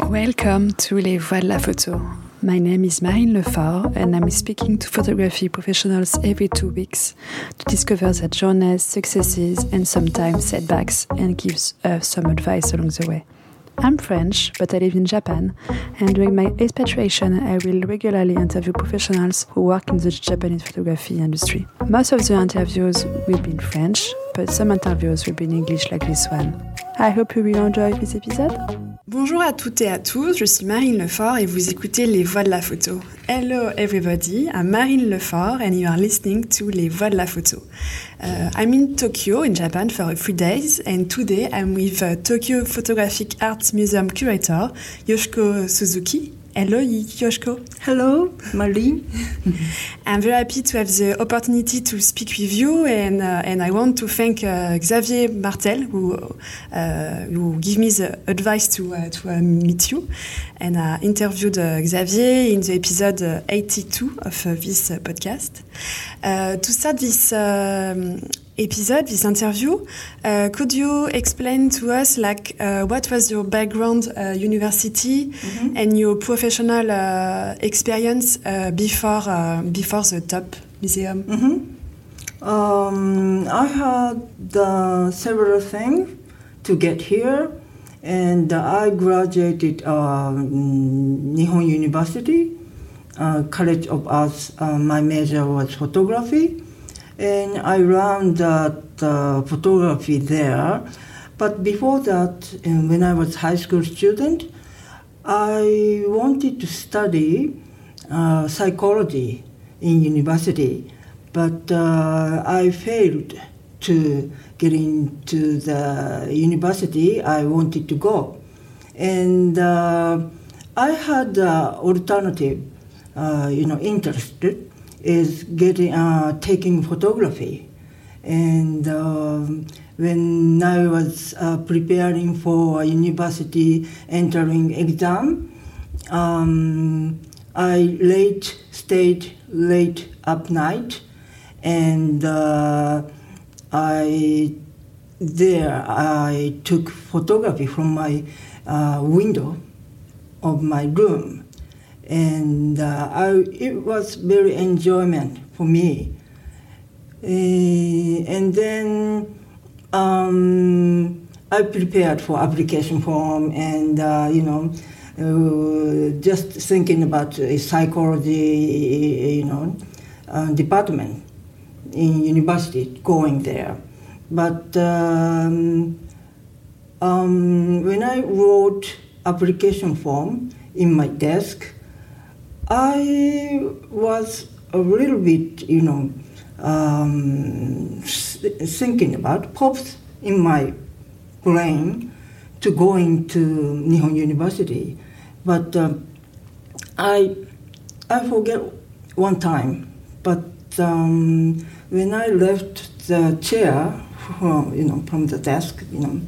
Welcome to Les Voix de la Photo. My name is Marine Lefort, and I'm speaking to photography professionals every two weeks to discover their journeys, successes, and sometimes setbacks, and gives us some advice along the way. I'm French, but I live in Japan, and during my expatriation, I will regularly interview professionals who work in the Japanese photography industry. Most of the interviews will be in French, but some interviews will be in English, like this one. I hope you will enjoy this episode. Bonjour à toutes et à tous, je suis Marine Lefort et vous écoutez Les Voix de la Photo. Hello everybody, I'm Marine Lefort and you are listening to Les Voix de la Photo. Uh, I'm in Tokyo, in Japan, for a few days and today I'm with uh, Tokyo Photographic Arts Museum curator Yoshiko Suzuki. Hello, Yoshiko. Hello, Marlene. I'm very happy to have the opportunity to speak with you, and uh, and I want to thank uh, Xavier Martel who uh, who gave me the advice to uh, to uh, meet you, and I interviewed uh, Xavier in the episode 82 of this podcast. to start this. Um, episode, this interview. Uh, could you explain to us, like, uh, what was your background, uh, university, mm-hmm. and your professional uh, experience uh, before uh, before the top museum? Mm-hmm. Um, I had several things to get here, and I graduated Nihon University, College of Arts. my major was photography and I learned that uh, photography there. But before that, when I was high school student, I wanted to study uh, psychology in university, but uh, I failed to get into the university I wanted to go, and uh, I had alternative, uh, you know, interested is getting uh, taking photography, and um, when I was uh, preparing for university entering exam, um, I late stayed late up night, and uh, I there I took photography from my uh, window of my room and uh, I, it was very enjoyment for me. Uh, and then um, I prepared for application form and uh, you know uh, just thinking about a psychology you know uh, department in university going there. But um, um, when I wrote application form in my desk, I was a little bit, you know, um, thinking about pops in my brain to going to Nihon University, but uh, I I forget one time. But um, when I left the chair, from, you know, from the desk, you know,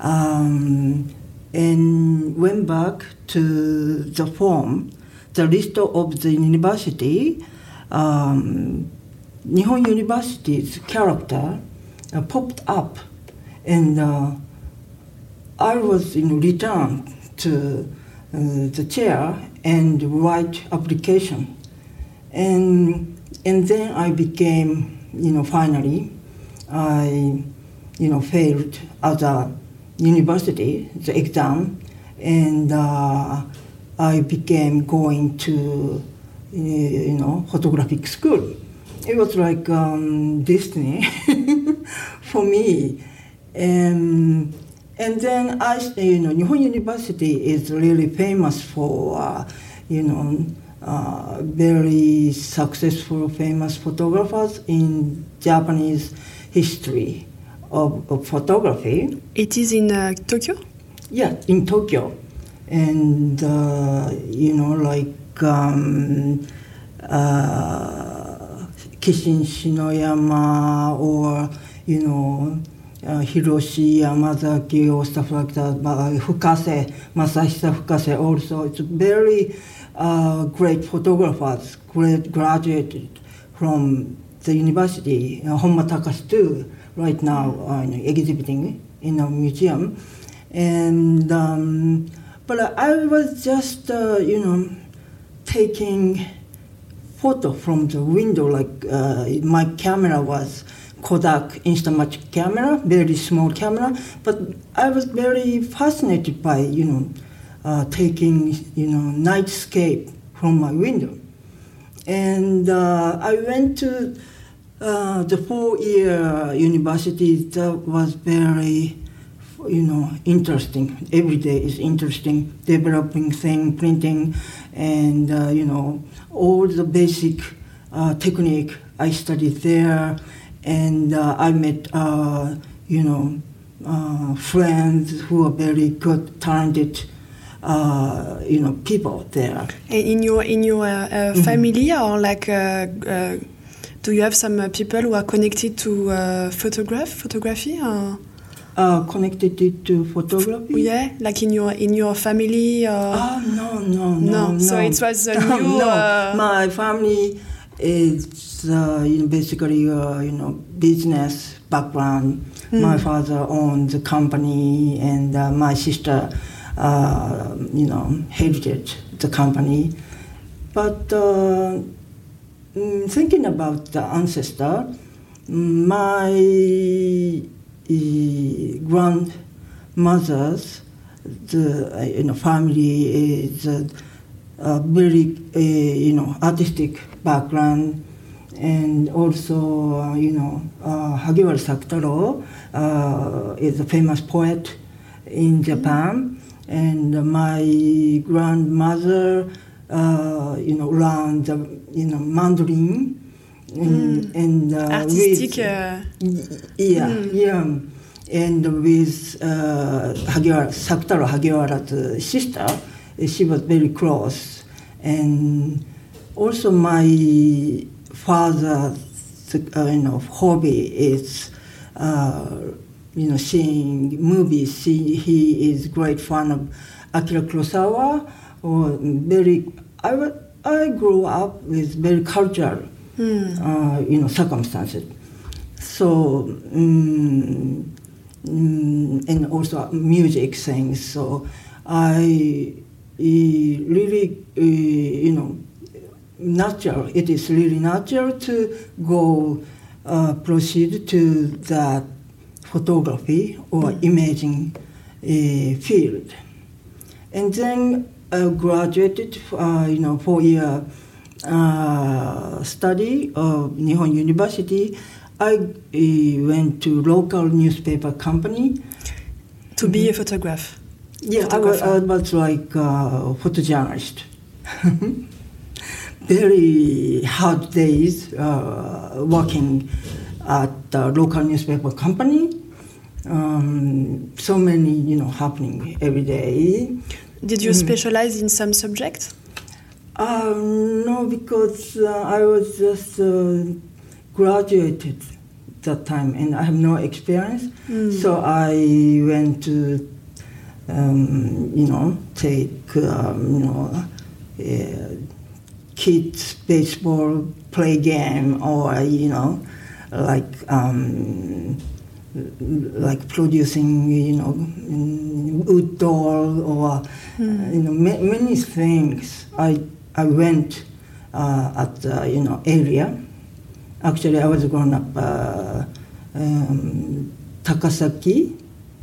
um, and went back to the form the list of the university, um, Nihon University's character uh, popped up, and uh, I was in return to uh, the chair and write application, and and then I became, you know, finally, I, you know, failed as a university the exam, and uh, I began going to, uh, you know, photographic school. It was like um, Disney for me. And, and then I, you know, Nihon University is really famous for, uh, you know, uh, very successful, famous photographers in Japanese history of, of photography. It is in uh, Tokyo? Yeah, in Tokyo and uh, you know like um, uh, Kishin Shinoyama or you know uh, Hiroshi Yamazaki or stuff like that, but Fukase, Masahisa Fukase also. It's very uh, great photographers, great graduated from the university, uh, Honma Takashi too, right now uh, exhibiting in a museum. And um, But I was just, uh, you know, taking photo from the window. Like uh, my camera was Kodak Instamatic camera, very small camera. But I was very fascinated by, you know, uh, taking, you know, nightscape from my window. And uh, I went to uh, the four-year university. That was very you know, interesting. Every day is interesting. Developing thing, printing, and uh, you know, all the basic uh, technique I studied there, and uh, I met, uh, you know, uh, friends who are very good, talented. Uh, you know, people there. In your in your mm-hmm. family, or like, do you have some people who are connected to photograph photography? Or? Uh, connected to photography? Yeah, like in your in your family. Or... Oh no no no no! So it was a new. no, uh... my family is uh, you know basically uh, you know business background. Mm. My father owns a company, and uh, my sister, uh, you know, inherited the company. But mm, thinking about the ancestor, my grandmothers, the uh, you know family is a, a very uh, you know artistic background, and also uh, you know uh, Hagiwara Sakutaro uh, is a famous poet in Japan, and my grandmother uh, you know learned you know Mandarin and, mm. and uh, artistic. With, uh, yeah, mm. yeah, and with uh, Hagiwara, Sakutaro Hagiwara's sister, she was very close, and also my father's uh, you know hobby is. Uh, you know, seeing movies. He, he is great fan of Akira Kurosawa. Or very, I, I grew up with very cultural mm. uh, you know, circumstances. So, um, and also music things. So I really, uh, you know, natural. It is really natural to go uh, proceed to that photography or mm. imaging uh, field, and then I graduated, uh, you know, four year uh, study of Nihon University, I uh, went to local newspaper company. To be a photographer? Yeah, I was, I was, like a photojournalist. Very hard days uh, working at the local newspaper company. Um, so many, you know, happening every day. Did you mm. specialize in some subject? Um, no, because uh, I was just uh, graduated that time and I have no experience. Mm. So I went to, um, you know, take, um, you know, uh, kids baseball play game or, you know, like, um, like producing, you know, wood doll or, mm. you know, ma- many things. I I went uh, at the you know area. Actually, I was grown up uh, um, Takasaki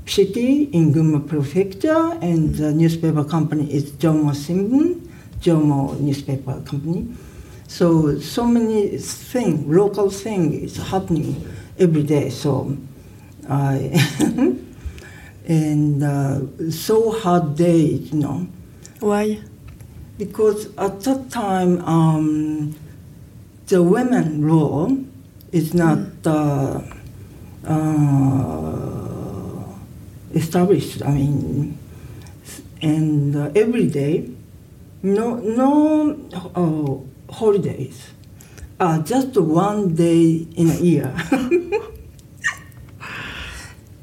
city in Gunma Prefecture, and the newspaper company is Jomo Shimbun, Jomo newspaper company. So so many things, local things is happening every day. So I and uh, so hard days, you know. Why? Because at that time um, the women law is not mm. uh, uh, established. I mean, and uh, every day, no no uh, holidays, uh, just one day in a year.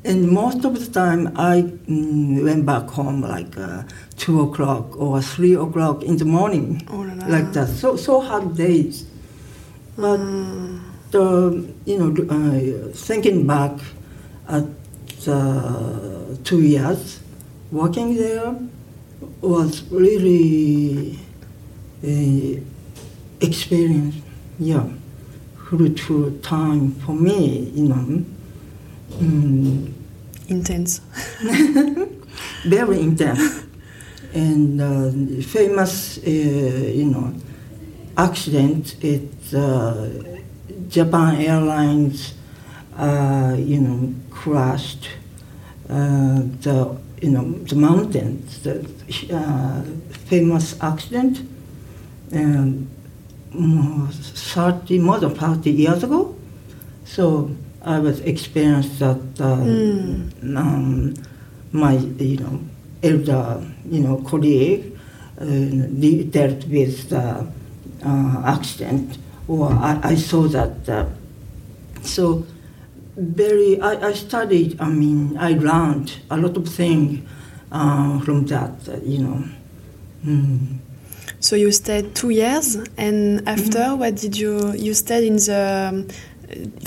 and most of the time, I mm, went back home like uh, two o'clock or three o'clock in the morning, oh, la la. like that. So so hard days. But mm. the, you know, uh, thinking back at uh, two years working there, was really uh, experience, yeah, fruitful time for me, you know. Mm, Intense. very intense. and uh, famous, uh, you know, accident is uh, Japan Airlines, uh, you know, crashed uh, the, you know, the mountains, the uh, famous accident, um, more 30, more than 30 years ago. So I was experienced that uh, Mm. um, my, you know, elder, you know, colleague uh, dealt with the uh, accident, or I, I saw that. Uh, so very, I, I studied. I mean, I learned a lot of things uh, from that. uh, you know. Mm. So you stayed two years, and after, Mm-hmm. what did you you stayed in the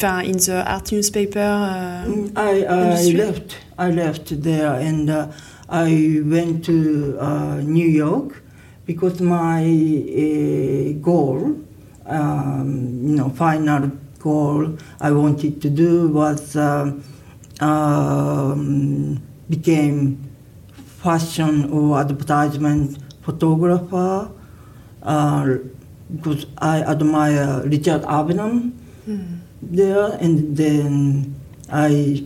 uh, in the art newspaper? Uh, Mm, I, I left. I left there, and uh, I went to uh, New York because my uh, goal, um, you know, final goal I wanted to do was um, um, became fashion or advertisement photographer. Uh, because I admire Richard Avedon hmm. There, and then I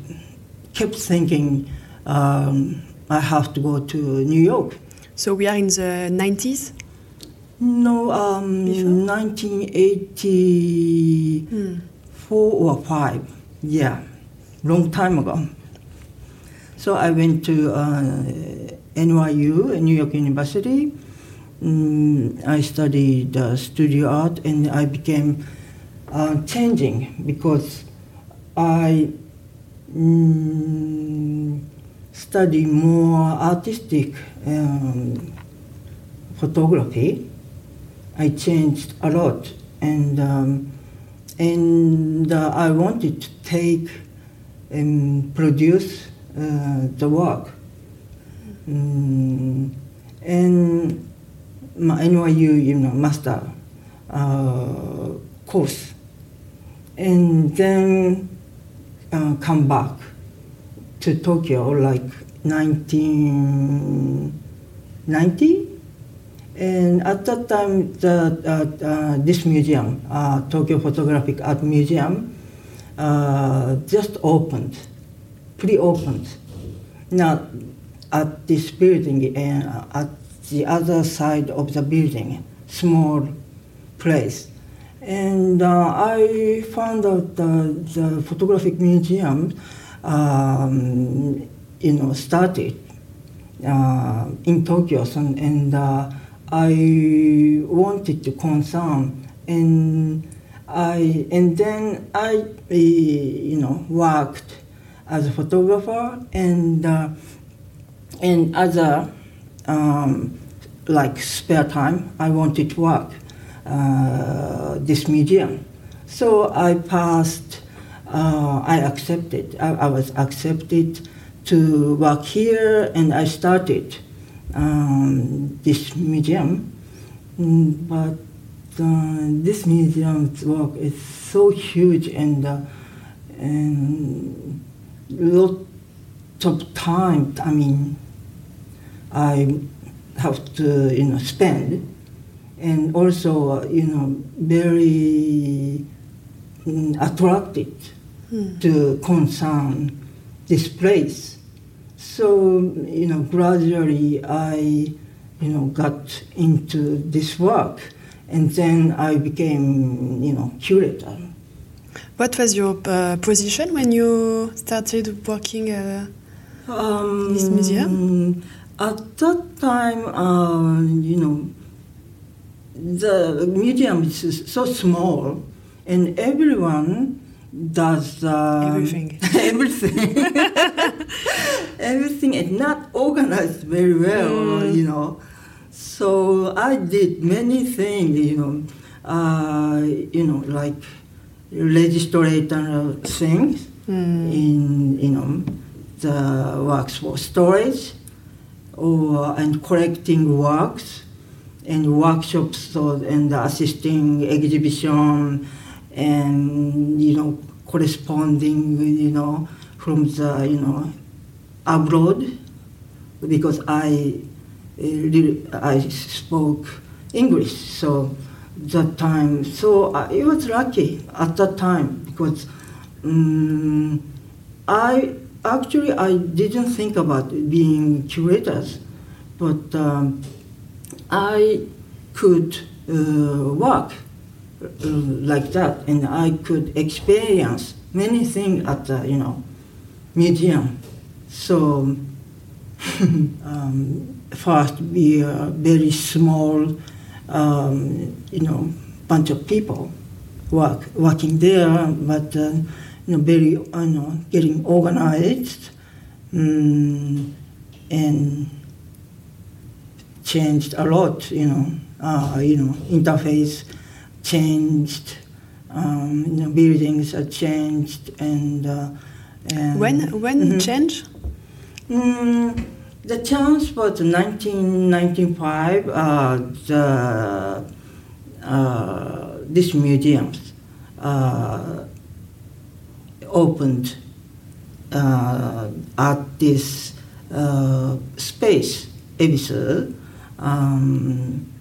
kept thinking um, I have to go to New York. So we are in the 90s. No, um, Before? 1984 Hmm. or 5, yeah, long time ago. So I went to uh, NYU, New York University. Mm, I studied uh, studio art and I became changing because I mm, study more artistic um, photography. I changed a lot, and um, and uh, I wanted to take and produce uh, the work. Mm, and my NYU, you know, master uh, course, and then uh, come back to Tokyo like 1990. And at that time, the, uh, uh, this museum, uh, Tokyo Photographic Art Museum, uh, just opened, pre-opened. Now, at this building and at the other side of the building, small place. And uh, I found out the, the photographic museum, um, you know, started uh, in Tokyo, so- and uh, I wanted to concern, and I and then I, eh, you know, worked as a photographer and uh, and other um, like spare time, I wanted to work uh, this museum. So I passed. Uh, I accepted. I, I was accepted to work here, and I started um, this museum. Mm, But uh, this museum's work is so huge and uh, and lot of time. I mean, I have to you know spend, and also uh, you know very mm, attracted Hmm. to concern this place. So you know gradually I you know got into this work, and then I became you know curator. What was your uh, position when you started working? Uh, Um, This museum? At that time, uh, you know, the museum is so small, and everyone does um, Everything. everything. everything is not organized very well, Mm. you know. So I did many things, you know, uh, you know, like registrar things hmm. in you know the works for storage or and collecting works and workshops and assisting exhibition and you know corresponding you know from the you know abroad because I uh, I spoke English so that time so I, it was lucky at that time because um, I actually I didn't think about being curators but um, I could uh, work uh, like that, and I could experience many things at the you know museum. So um, first, we are very small, um, you know, bunch of people work working there, but uh, you know, very you know, getting organized, um, and changed a lot. You know, uh, you know, interface changed. Um, you know, buildings are changed, and, uh, and when when mm-hmm. change? Mm, the change was 1995. Uh, the uh, this museums uh, opened uh, at this uh, space, Ebisu. Um,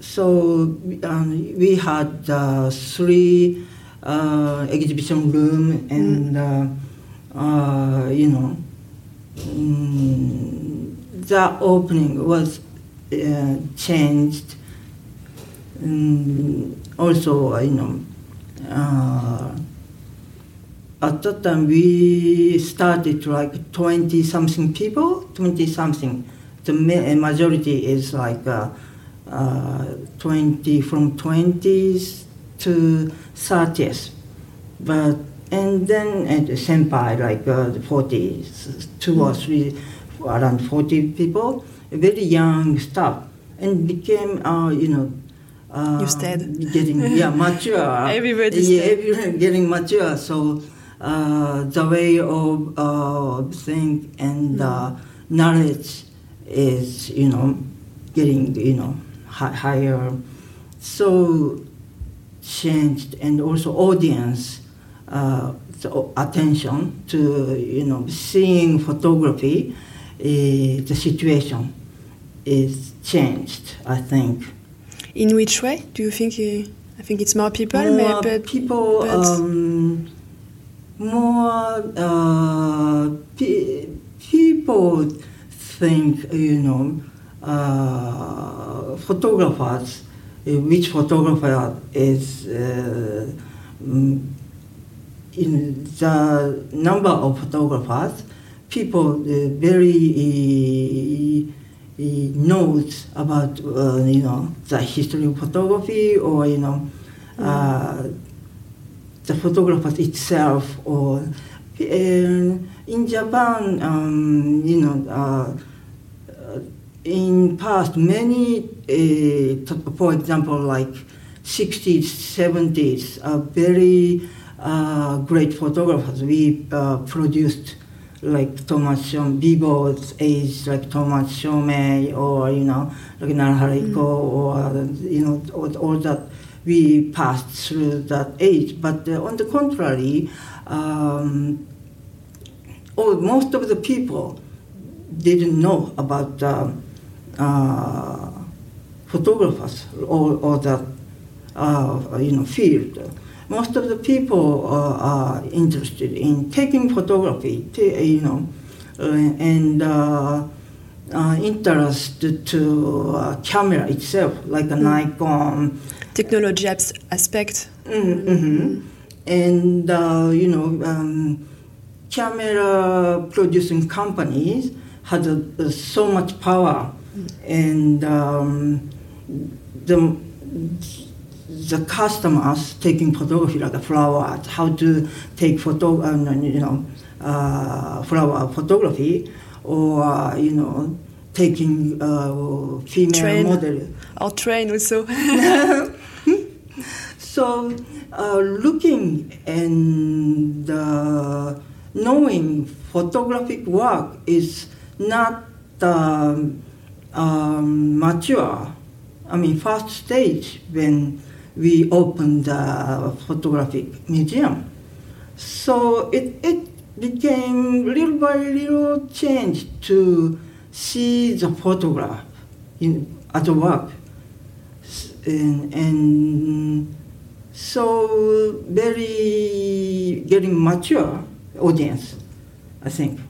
so um, we had uh, three uh, exhibition room and mm. uh, uh you know um, the opening was uh, changed. Um, also, uh, you know, at that time we started like 20 something people, 20 something. The majority is like uh, 20 from 20s to 30s but and then at the senpai like uh, 40 two or three around 40 people very young staff and became uh, you know uh, you getting yeah mature. Everybody yeah getting mature. So uh, the way of uh, think and uh, knowledge is you know getting you know higher. So changed and also audience uh, attention to you know seeing photography uh, the situation is changed i think. In which way? Do you think uh, i think it's more people more but, people but um, more uh, pe people think you know uh, photographers, uh, which photographer is uh, mm, in the number of photographers, people very knows about you know the history of photography or you know mm. the photographer itself or in Japan, um, you know, uh, in past many, uh, for example, like 60s, 70s, uh, very uh, great photographers. We uh, produced like Tomatsu Shomei, VIVO's age, like Tomatsu Shomei, or you know, like Narahara Ikko, mm. or you know, all, all, that. We passed through that age, but uh, on the contrary, um, all, most of the people didn't know about. Um, uh, photographers or, or the uh, you know field. Most of the people uh, are interested in taking photography, you know, and interested to camera itself, like a mm. Nikon. Technology aspect. Mm-hmm. And you know. Um, camera producing companies had uh, so much power and um, the the customers taking photography like flowers, how to take photo, uh, you know, uh, flower photography, or uh, you know, taking uh, female train. model. Or train also. so, uh, looking and uh, knowing photographic work is not the um, mature, I mean, first stage when we opened the photographic museum. So it, it became little by little changed to see the photograph in, at work. And, and so very getting mature audience, I think.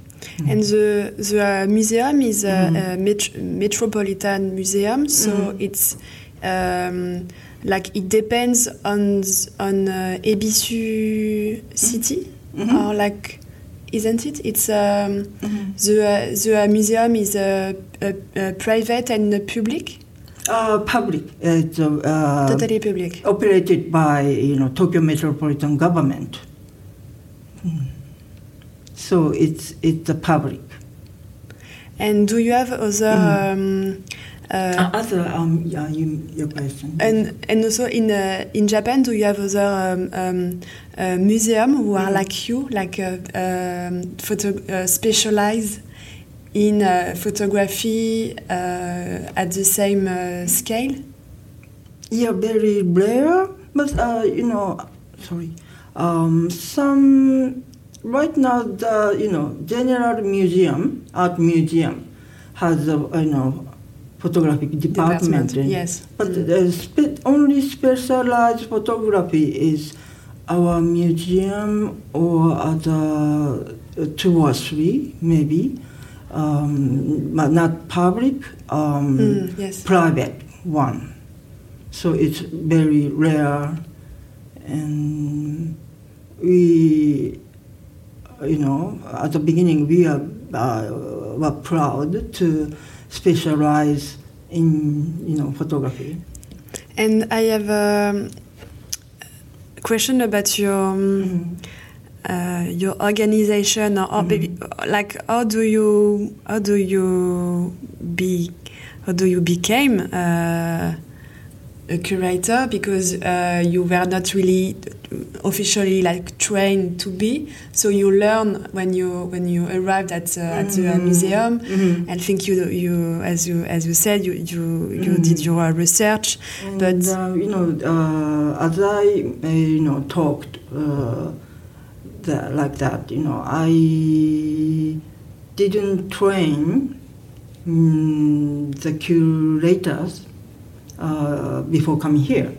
And the the uh, museum is a, Mhm. a met- metropolitan museum, so Mhm. it's um, like it depends on on uh, Ebisu city Mhm. or like isn't it? It's um, Mhm. the uh, the museum is uh, uh, private and public, Uh, public, it's uh, uh, totally public. operated by you know Tokyo Metropolitan Government. Mm. So it's it's the public. And do you have other? Um, uh, Uh, other um, yeah, you, your question. And and also in uh, in Japan, do you have other um, um, uh, museum who are Mhm. like you, like uh, um, photo uh, specialize in uh, photography uh, at the same uh, scale? Yeah, very rare, but uh, you know, sorry. Um, some right now the you know General Museum, Art Museum, has a you know photographic department. and- yes. But Mm. the spe- only specialized photography is our museum or other uh, two or three maybe, um, but not public. Um, Mm, yes. private one. So it's very rare, and we, you know, at the beginning we are uh, were proud to specialize in you know photography. And I have um, a question about your. Um, uh, your organization or, or maybe like how do you how do you be how do you became uh, a curator because uh, you were not really officially like trained to be so you learn when you when you arrived at uh, at the Mhm. museum Mhm. I think you you as you as you said you you, you Mhm. did your research And, But- uh, you know, uh, as I uh, you know talked uh, that, like that, you know, I didn't train mm, the curators uh, before coming here.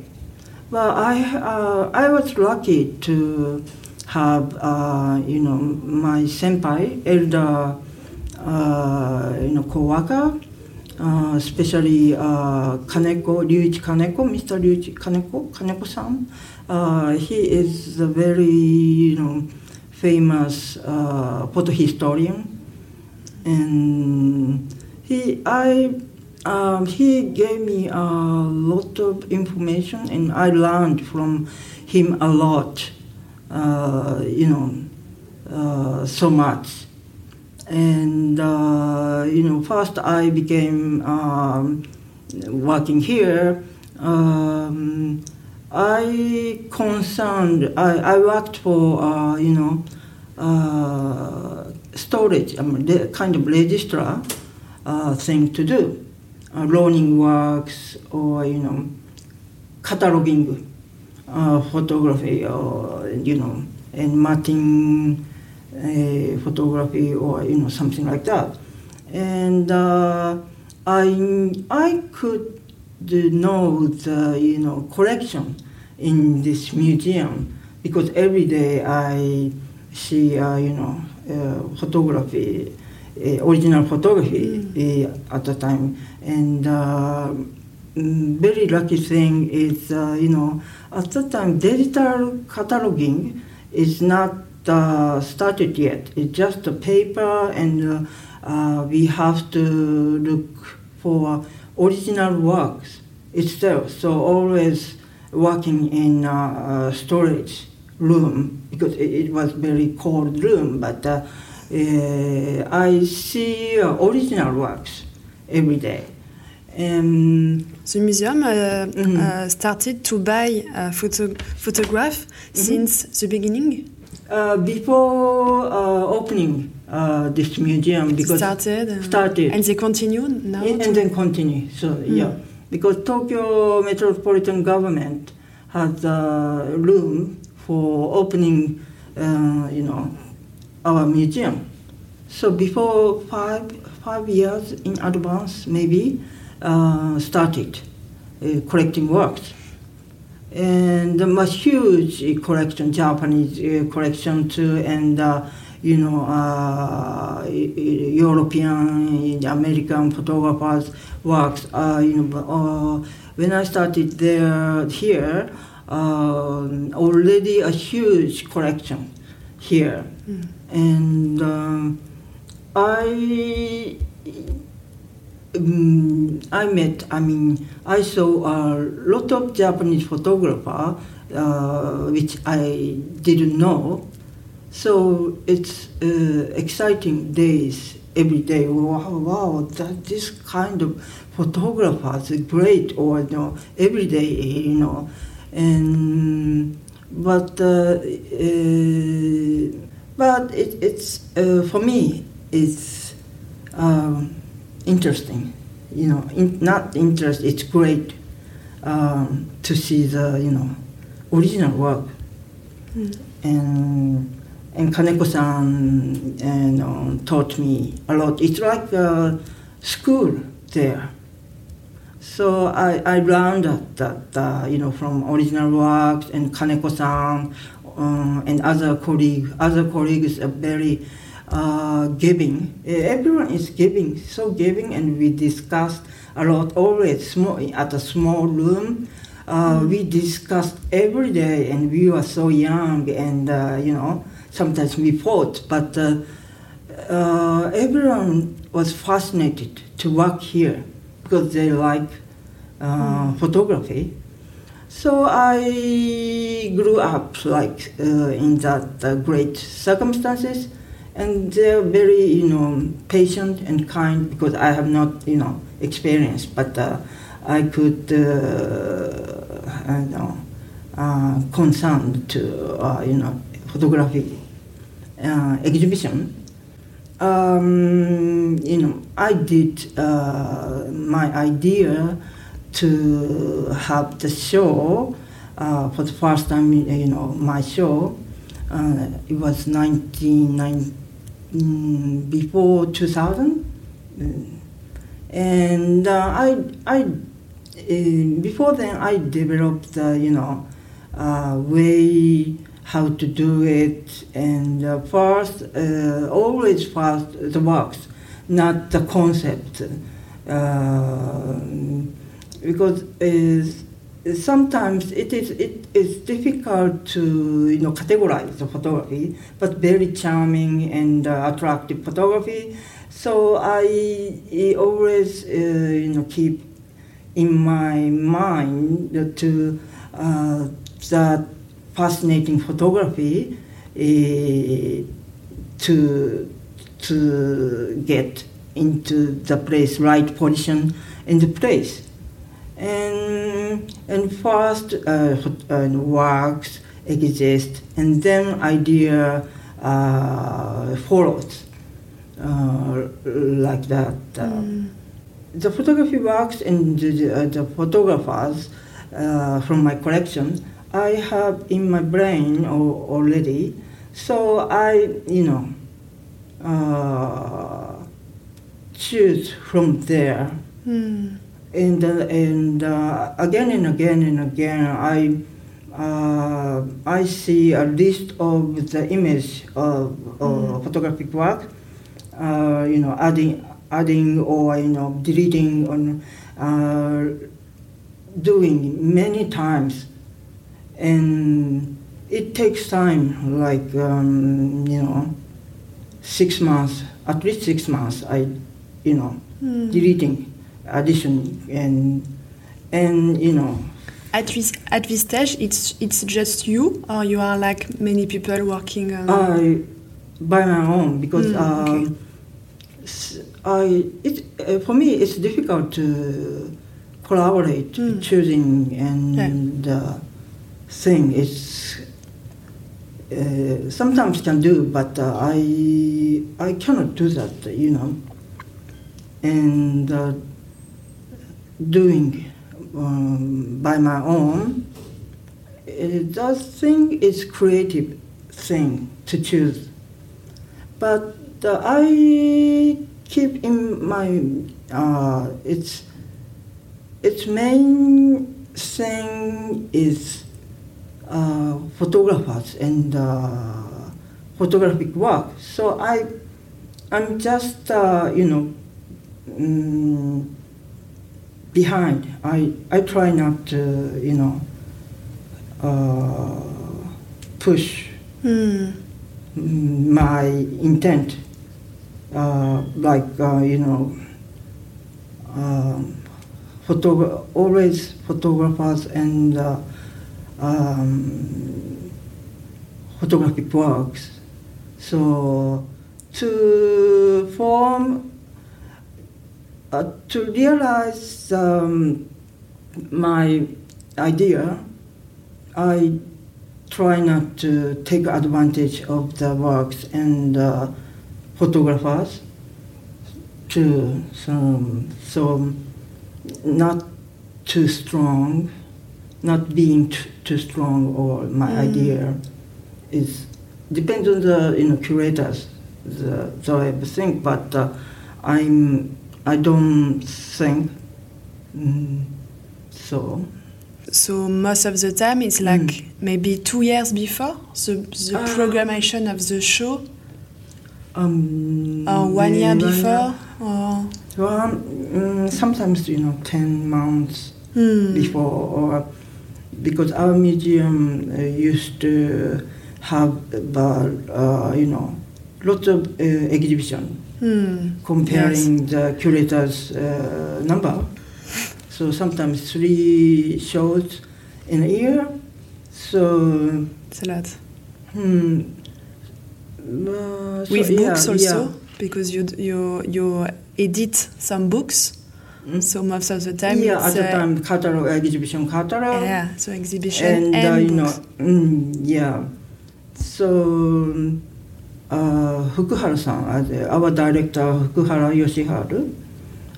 Well, I uh, I was lucky to have uh, you know my senpai, elder uh, you know coworker, uh, especially Kaneko, Ryuichi Kaneko, Mr. Ryuichi Kaneko, Kaneko-san. He is a very you know famous photo historian, and he I um, he gave me a lot of information, and I learned from him a lot. Uh, you know, uh, so much. And uh, you know, first I became um, working here. Um, I concerned. I, I worked for uh, you know uh, storage, the kind of registrar uh, thing to do, uh, loaning works or you know cataloging uh, photography or you know and matching uh, photography or you know something like that. And uh, I I could know the you know collection in this museum because every day I see uh, you know uh, photography original photography uh, at the time. And uh, mm, very lucky thing is uh, you know at that time digital cataloging is not uh, started yet. It's just a paper and uh, uh, we have to look for original works itself. So always working in uh, storage room because it, it was very cold room but uh, I see uh, original works every day and The museum uh, Mhm. uh, started to buy uh, photo photograph since the beginning. Uh, before uh, opening uh, this museum because started, started and they continue now. and, and then continue. So Mm. yeah, because Tokyo metropolitan government has a room for opening, uh, you know, our museum. So before five five years in advance, maybe uh, started uh, collecting works. And a huge collection, Japanese uh, collection too, and uh, you know, uh, European, American photographers' works. Uh, you know, uh, when I started there here, uh, already a huge collection here, Mm. and um, I. Um, I met, I mean, I saw a lot of Japanese photographer, uh, which I didn't know. So it's uh, exciting days every day. Wow, wow, that this kind of photographers is great, or you know, every day, you know, and but uh, uh, but it, it's uh, for me it's um, interesting, you know, in, not interest. It's great um, to see the you know original work Mm. and and Kaneko-san and um, taught me a lot. It's like a school there. So I, I learned that, that uh, you know from original works and Kaneko-san um, and other colleagues. Other colleagues are very uh, giving. Everyone is giving, so giving, and we discussed a lot. Always small at a small room. Uh, We discussed every day, and we were so young, and uh, you know sometimes we fought, but uh, uh, everyone was fascinated to work here because they like uh, photography. So I grew up like uh, in that uh, great circumstances, and they're very you know patient and kind because I have not you know experience, but uh, I could uh, I don't know uh, concerned to uh, you know photography uh, exhibition. Um, you know, I did uh, my idea to have the show uh, for the first time. You know, my show. Uh, it was 1990 mm, before 2000, Mm. and uh, I I uh, before then I developed uh, you know uh, way how to do it and uh, first uh, always first the works not the concept. Uh, because uh, sometimes it is it is difficult to you know categorize the photography but very charming and uh, attractive photography. So I, I always uh, you know keep in my mind to uh, that fascinating photography uh, to to get into the place right position in the place and and first uh, uh, works exist and then idea uh, follows uh, like that uh, Mm. the photography works and the, the photographers uh, from my collection I have in my brain already. So I, you know, uh, choose from there. Mm. And, uh, and uh, again and again and again, I, uh, I see a list of the image of, of photographic work, uh, you know, adding, adding or, you know, deleting on, uh, doing many times. And it takes time, like, um, you know, six months, at least six months, I, you know, Mm. deleting, addition, and, and, you know, At this at this stage, it's it's just you, or you are like many people working. On... I by my own because Mm, um, okay. I it uh, for me it's difficult to collaborate Mm. choosing and uh, thing it's uh, sometimes can do, but uh, I I cannot do that, you know. And uh, doing um, by my own, it, that thing is creative thing to choose. But uh, I keep in my uh, its its main thing is uh, photographers and uh, photographic work. So I I'm just uh, you know mm, behind. I I try not to you know uh, push Hmm. my intent, uh, like uh, you know, um, photogra- always photographers and uh, um, photographic works. So to form, uh, to realize um, my idea, I try not to take advantage of the works and uh, photographers to some so not too strong not being t- too strong or my Mm. idea is depends on the you know curators the, I think but uh, I'm I don't think mm, so So most of the time it's like Mm. maybe two years before the, the Ah. programmation of the show um, or one year before or Well, mm, sometimes you know, ten months Hmm. before, or because our museum uh, used to have uh, you know lots of uh, exhibition Hmm. comparing the curators' uh, number. So sometimes three shows in a year. So It's a lot. hmm, uh, so, With yeah, books also yeah. because you you you edit some books. Mm. So most of the time yeah, at the uh, time catalog exhibition catalog. yeah, so exhibition and, and, uh, you know, mm, yeah. So uh, Fukuhara-san, uh, our director Fukuhara Yoshiharu,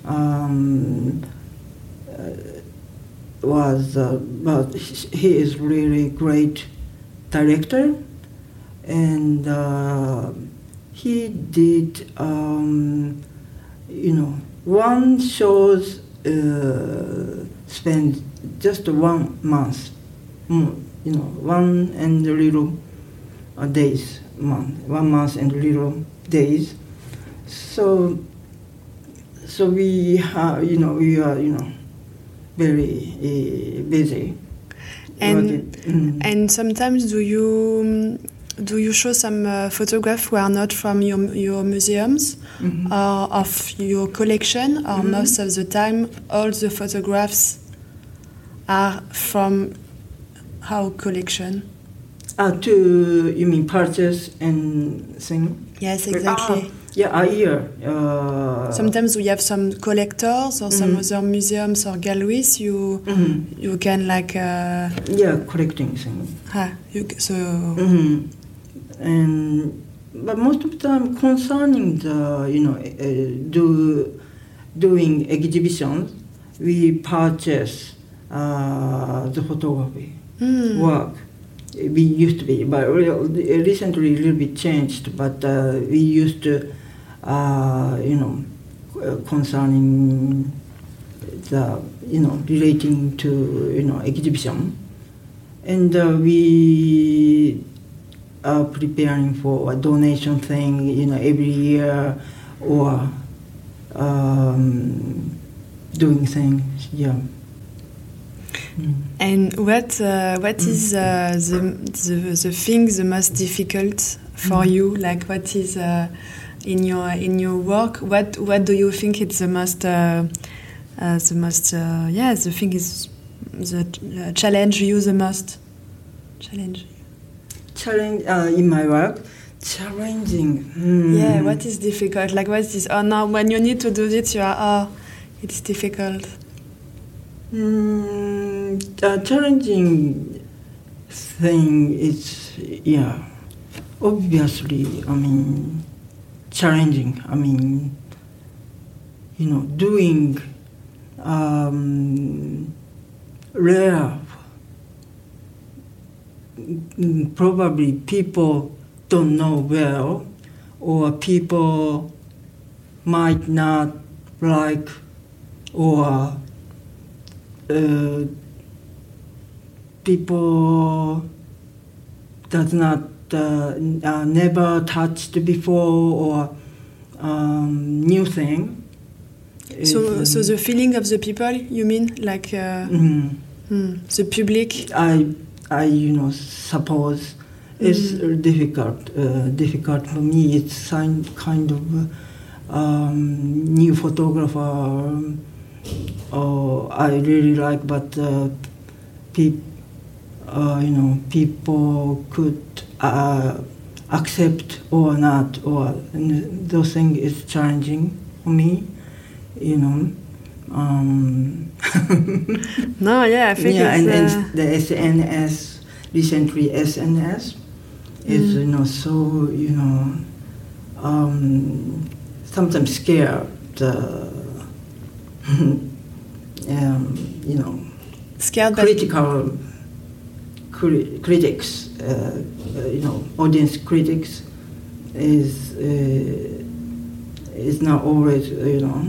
um, uh, was, uh, but he is really great director, and uh, he did, um, you know, one shows uh, spend just one month, you know, one and a little uh, days, month, one month and a little days. So, so we have, you know, we are, you know, very uh, busy. And- Mm. And sometimes do you do you show some uh, photographs who are not from your your museums Mhm. or of your collection, or Mhm. most of the time all the photographs are from our collection? Uh, to you mean purchase and thing? Yes, exactly. Ah, yeah, i hear Uh, Sometimes we have some collectors or some Mhm. other museums or galleries. You mhm. you can like uh, Yeah, collecting thing. ah, you, so hmm And but most of the time concerning the you know uh, do doing exhibitions, we purchase uh, the photography Hmm. work. We used to be, but recently a little bit changed. But uh, we used to, uh, you know, uh, concerning the you know relating to you know exhibition, and uh, we are preparing for a donation thing, you know, every year, or um, doing things. Yeah. Mm. And what uh, what Mm. is uh, the, the the thing the most difficult for Mm. you? Like what is uh, in your in your work? What what do you think it's the most uh, uh, the most uh, yeah the thing is the uh, challenge you the most challenge? Challenge uh, in my work, challenging. Hmm. Yeah, what is difficult? Like what is oh no when you need to do it you are oh it's difficult. Mm, challenging thing is yeah obviously, I mean, challenging. I mean, you know, doing um, rare, mm, probably people don't know well, or people might not like, or uh, people does not uh, uh, never touched before or um, new thing. So, so the feeling of the people, you mean, like uh, mm, hmm, the public? I, I, you know, suppose it's Mm. difficult. Uh, difficult for me. It's kind kind of uh, um, new photographer. Um, oh, I really like, but uh, peop, uh, you know, people could uh, accept or not, or and those things is challenging for me. You know. Um, No, yeah, I think yeah, it's. and, uh, and the SNS recently SNS is Mm. you know so you know um, sometimes scared uh, um, you know scared by critical cri- critics uh, uh, you know audience critics is uh, is not always you know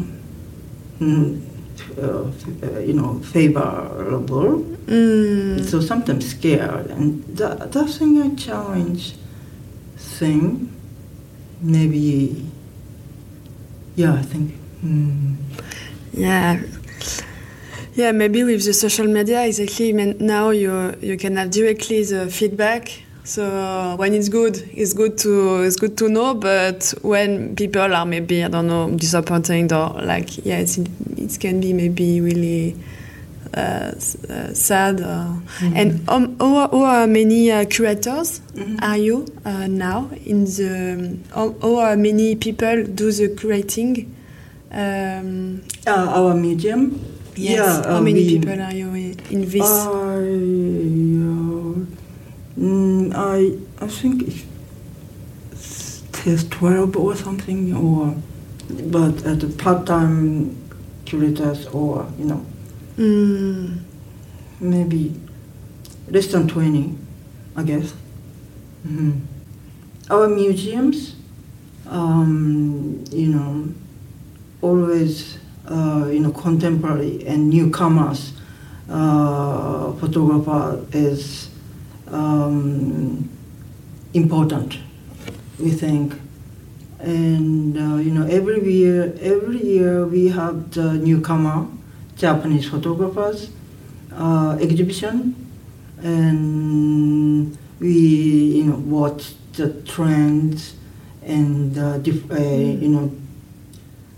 mm, uh, uh, you know favorable Mm. so sometimes scared and that, that's a challenge thing maybe yeah i think mm, Yeah. Yeah, maybe with the social media, exactly. Now you you can have directly the feedback. So when it's good, it's good to it's good to know. But when people are maybe I don't know disappointing or like yeah, it's, it can be maybe really uh, uh, sad. Uh, And um, how, how many uh, curators Mhm. are you uh, now in the? How, how many people do the curating? Um, uh, our medium. Yes. yeah How many we- people are you in, in this? I, mm, I I think it's, it's twelve or something, or but at the part-time curators, or you know. Mm, maybe less than twenty, I guess. hmm Our museums, um, you know, always uh, you know contemporary and newcomers uh, photographer is um, important. We think, and uh, you know every year every year we have the newcomer Japanese photographers uh, exhibition, and we you know watch the trends and uh, uh, you know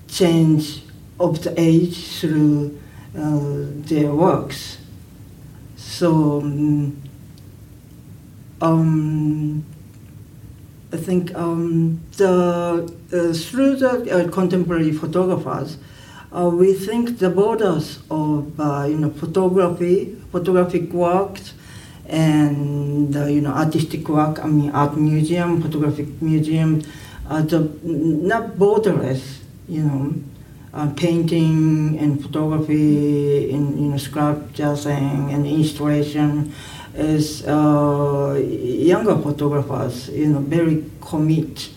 change of the age through uh, their works. So um, um, I think um, the uh, through the uh, contemporary photographers, uh, we think the borders of uh, you know photography, photographic works, and uh, you know artistic work. I mean art museum, photographic museum, the not borderless. You know, uh, painting and photography, and you know sculptures and, and installation is uh, younger photographers, you know, very commit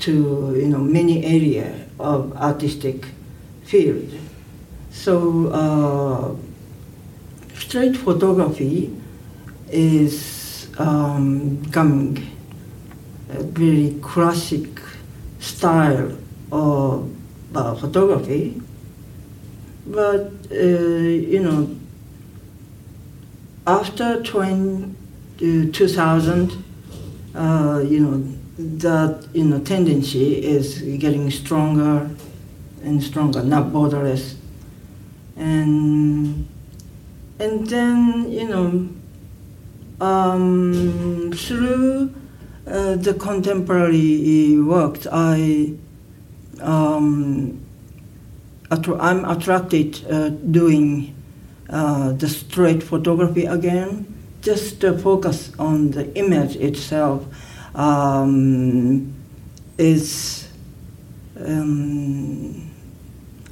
to you know many area of artistic field. So uh, street photography is um, becoming a very classic style of uh, photography, but uh, you know after 20, uh, 2000, uh, you know, that you know tendency is getting stronger and stronger, not borderless, and and then you know um, through uh, the contemporary works, I um, attra- I'm attracted uh, doing uh, the straight photography again, just focus on the image itself. um, is um,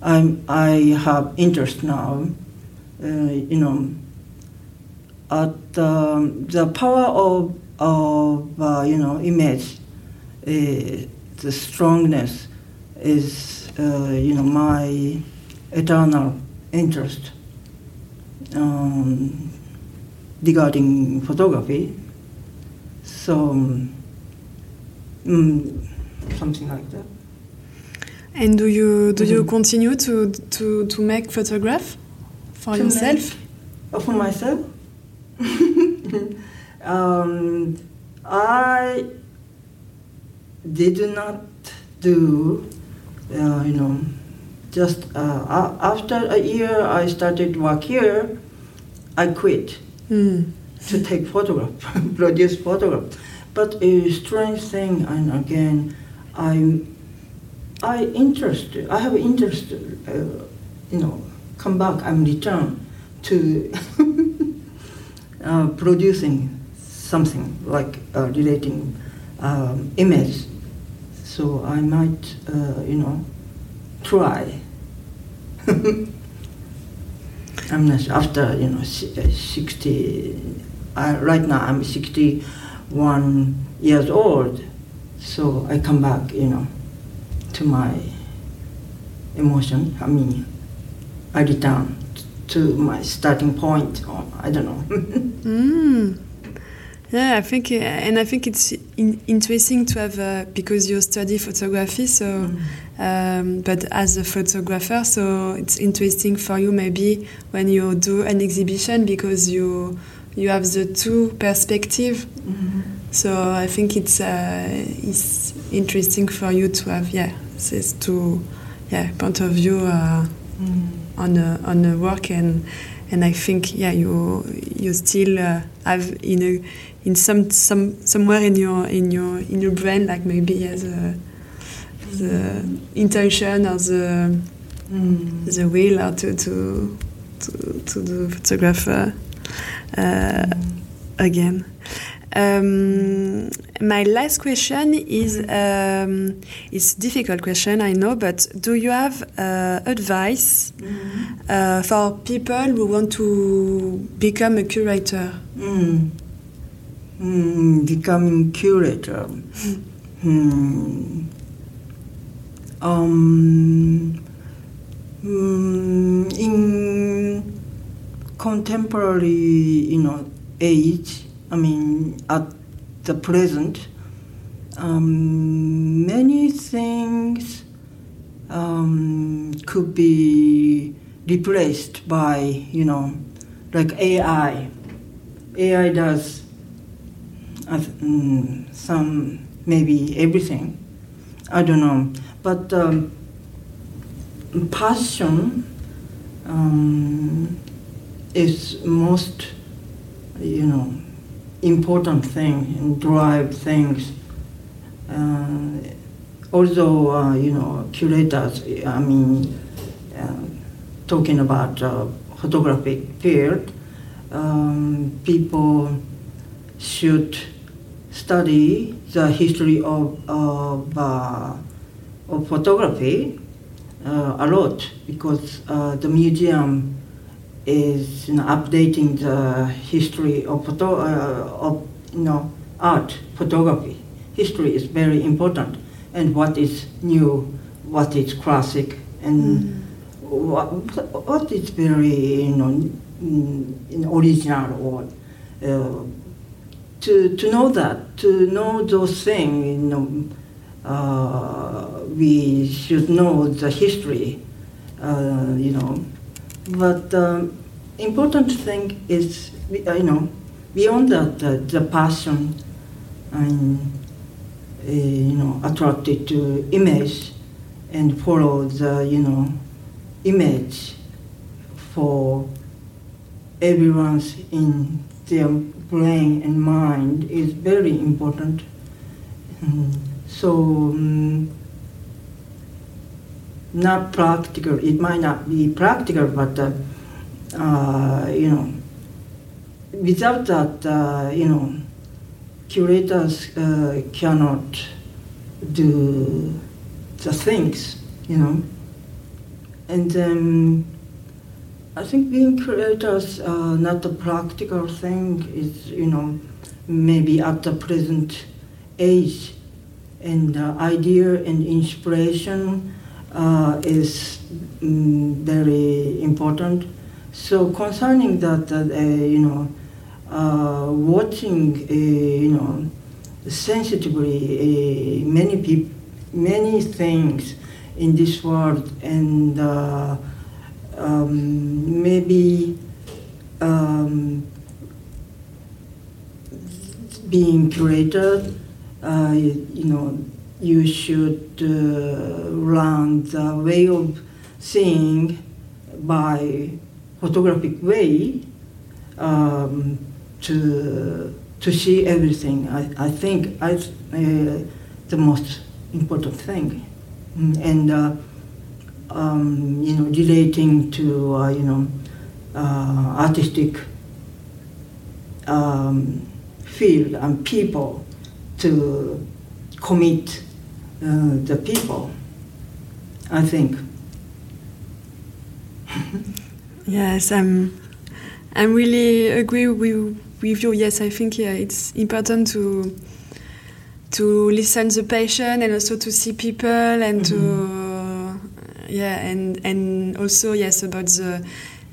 I'm, I have interest now, uh, you know, at um, the power of, of uh, you know, image, uh, the strongness is, uh, you know, my eternal interest um, regarding photography. So, um, something like that. And do you do you Mhm. continue to to to make photograph for To yourself? Uh, for myself, um, I did not do, uh, you know, just uh, after a year I started work here, I quit Mm. to take photograph, produce photograph. But a strange thing, and again, I'm, I interested. I have interest. Uh, you know, come back. I'm return to uh, producing something like uh, relating um, image. So I might, uh, you know, try. I'm not. After you know uh, sixty, uh, right now I'm sixty-one years old, so I come back, you know, to my emotion. I mean, I return to my starting point. Or I don't know. Mm. Yeah, I think, uh, and I think it's in, interesting to have uh, because you study photography. So, um, but as a photographer, so it's interesting for you maybe when you do an exhibition because you you have the two perspective. So I think it's uh, it's interesting for you to have yeah this two yeah point of view uh, on a, on a work and and I think yeah you you still uh, have in a in some some somewhere in your in your in your brain like maybe as a the intention or the Mm. the will or to to to, to do photographer uh, again. Um, my last question is um, it's a difficult question I know, but do you have uh, advice uh, for people who want to become a curator? Mm. Becoming curator. Hmm. Um, mm, in contemporary, you know, age, I mean, at the present, um, many things um, could be replaced by, you know, like AI. AI does mm, some, maybe everything. I don't know. But um, passion um, is most, you know, important thing and drive things. Uh, although, uh, you know, curators, I mean, uh, talking about uh, photography field, um, people should study the history of, of, uh, of photography uh, a lot because uh, the museum is you know, updating the history of, photo, uh, of you know, art, photography. History is very important and what is new, what is classic, and what, what is very you know, mm, original or uh, to, to know that, to know those things, you know, uh, we should know the history, uh, you know. But um, important thing is, you know, beyond that, the, the passion and, uh, you know, attracted to image and follow the, you know, image for everyone's in their brain and mind is very important. So, um, not practical, it might not be practical, but, uh, uh, you know, without that, uh, you know, curators uh, cannot do the things, you know. And then I think being curators uh, not a practical thing is, you know, maybe at the present age and uh, idea and inspiration uh, is mm, very important. So concerning that, uh, you know, uh, watching, uh, you know, sensitively uh, many people, many things in this world, and um, maybe um, being curated, uh, you, you, know, you should uh, learn the way of seeing by photographic way um, to to see everything. I, I think I, uh, the most important thing, mm, and uh, um, you know relating to uh, you know uh, artistic um, field and people to commit uh, the people. I think. yes, I'm. I'm really agree with, with you. Yes, I think yeah, it's important to to listen the patient and also to see people and mm -hmm. to mm-hmm. Yeah and and also yes about the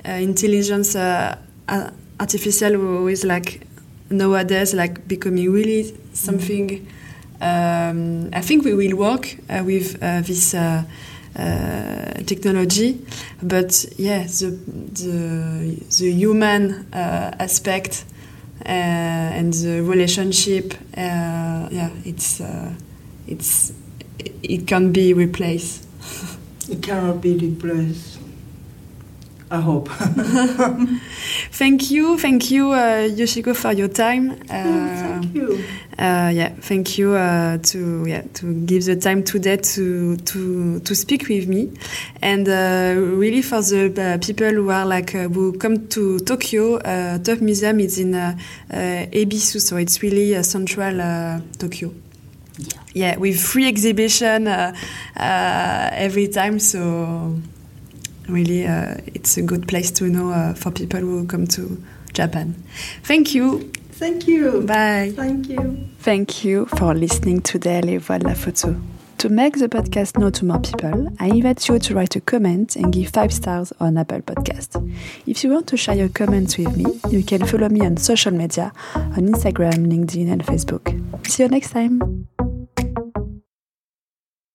uh, intelligence uh, artificial is like nowadays like becoming really something. Mm -hmm. um, I think we will work uh, with uh, this. Uh, uh, technology, but yeah, the the, the human uh, aspect uh, and the relationship, yeah, it's it's it can be replaced. it cannot be replaced. I hope. thank you, thank you, uh, Yoshiko, for your time. Uh, thank you. Uh, yeah, thank you uh, to yeah to give the time today to to to speak with me, and uh, really for the uh, people who are like uh, who come to Tokyo, uh, Top Museum is in Ebisu, so it's really central Tokyo. Yeah. yeah, with free exhibition every time, so really uh, it's a good place to know uh, for people who come to Japan. Thank you. Thank you. Bye. Thank you. Thank you for listening today Les Voix de la Photo. To make the podcast known to more people, I invite you to write a comment and give 5 stars on Apple Podcast. If you want to share your comments with me, you can follow me on social media on Instagram, LinkedIn and Facebook. See you next time!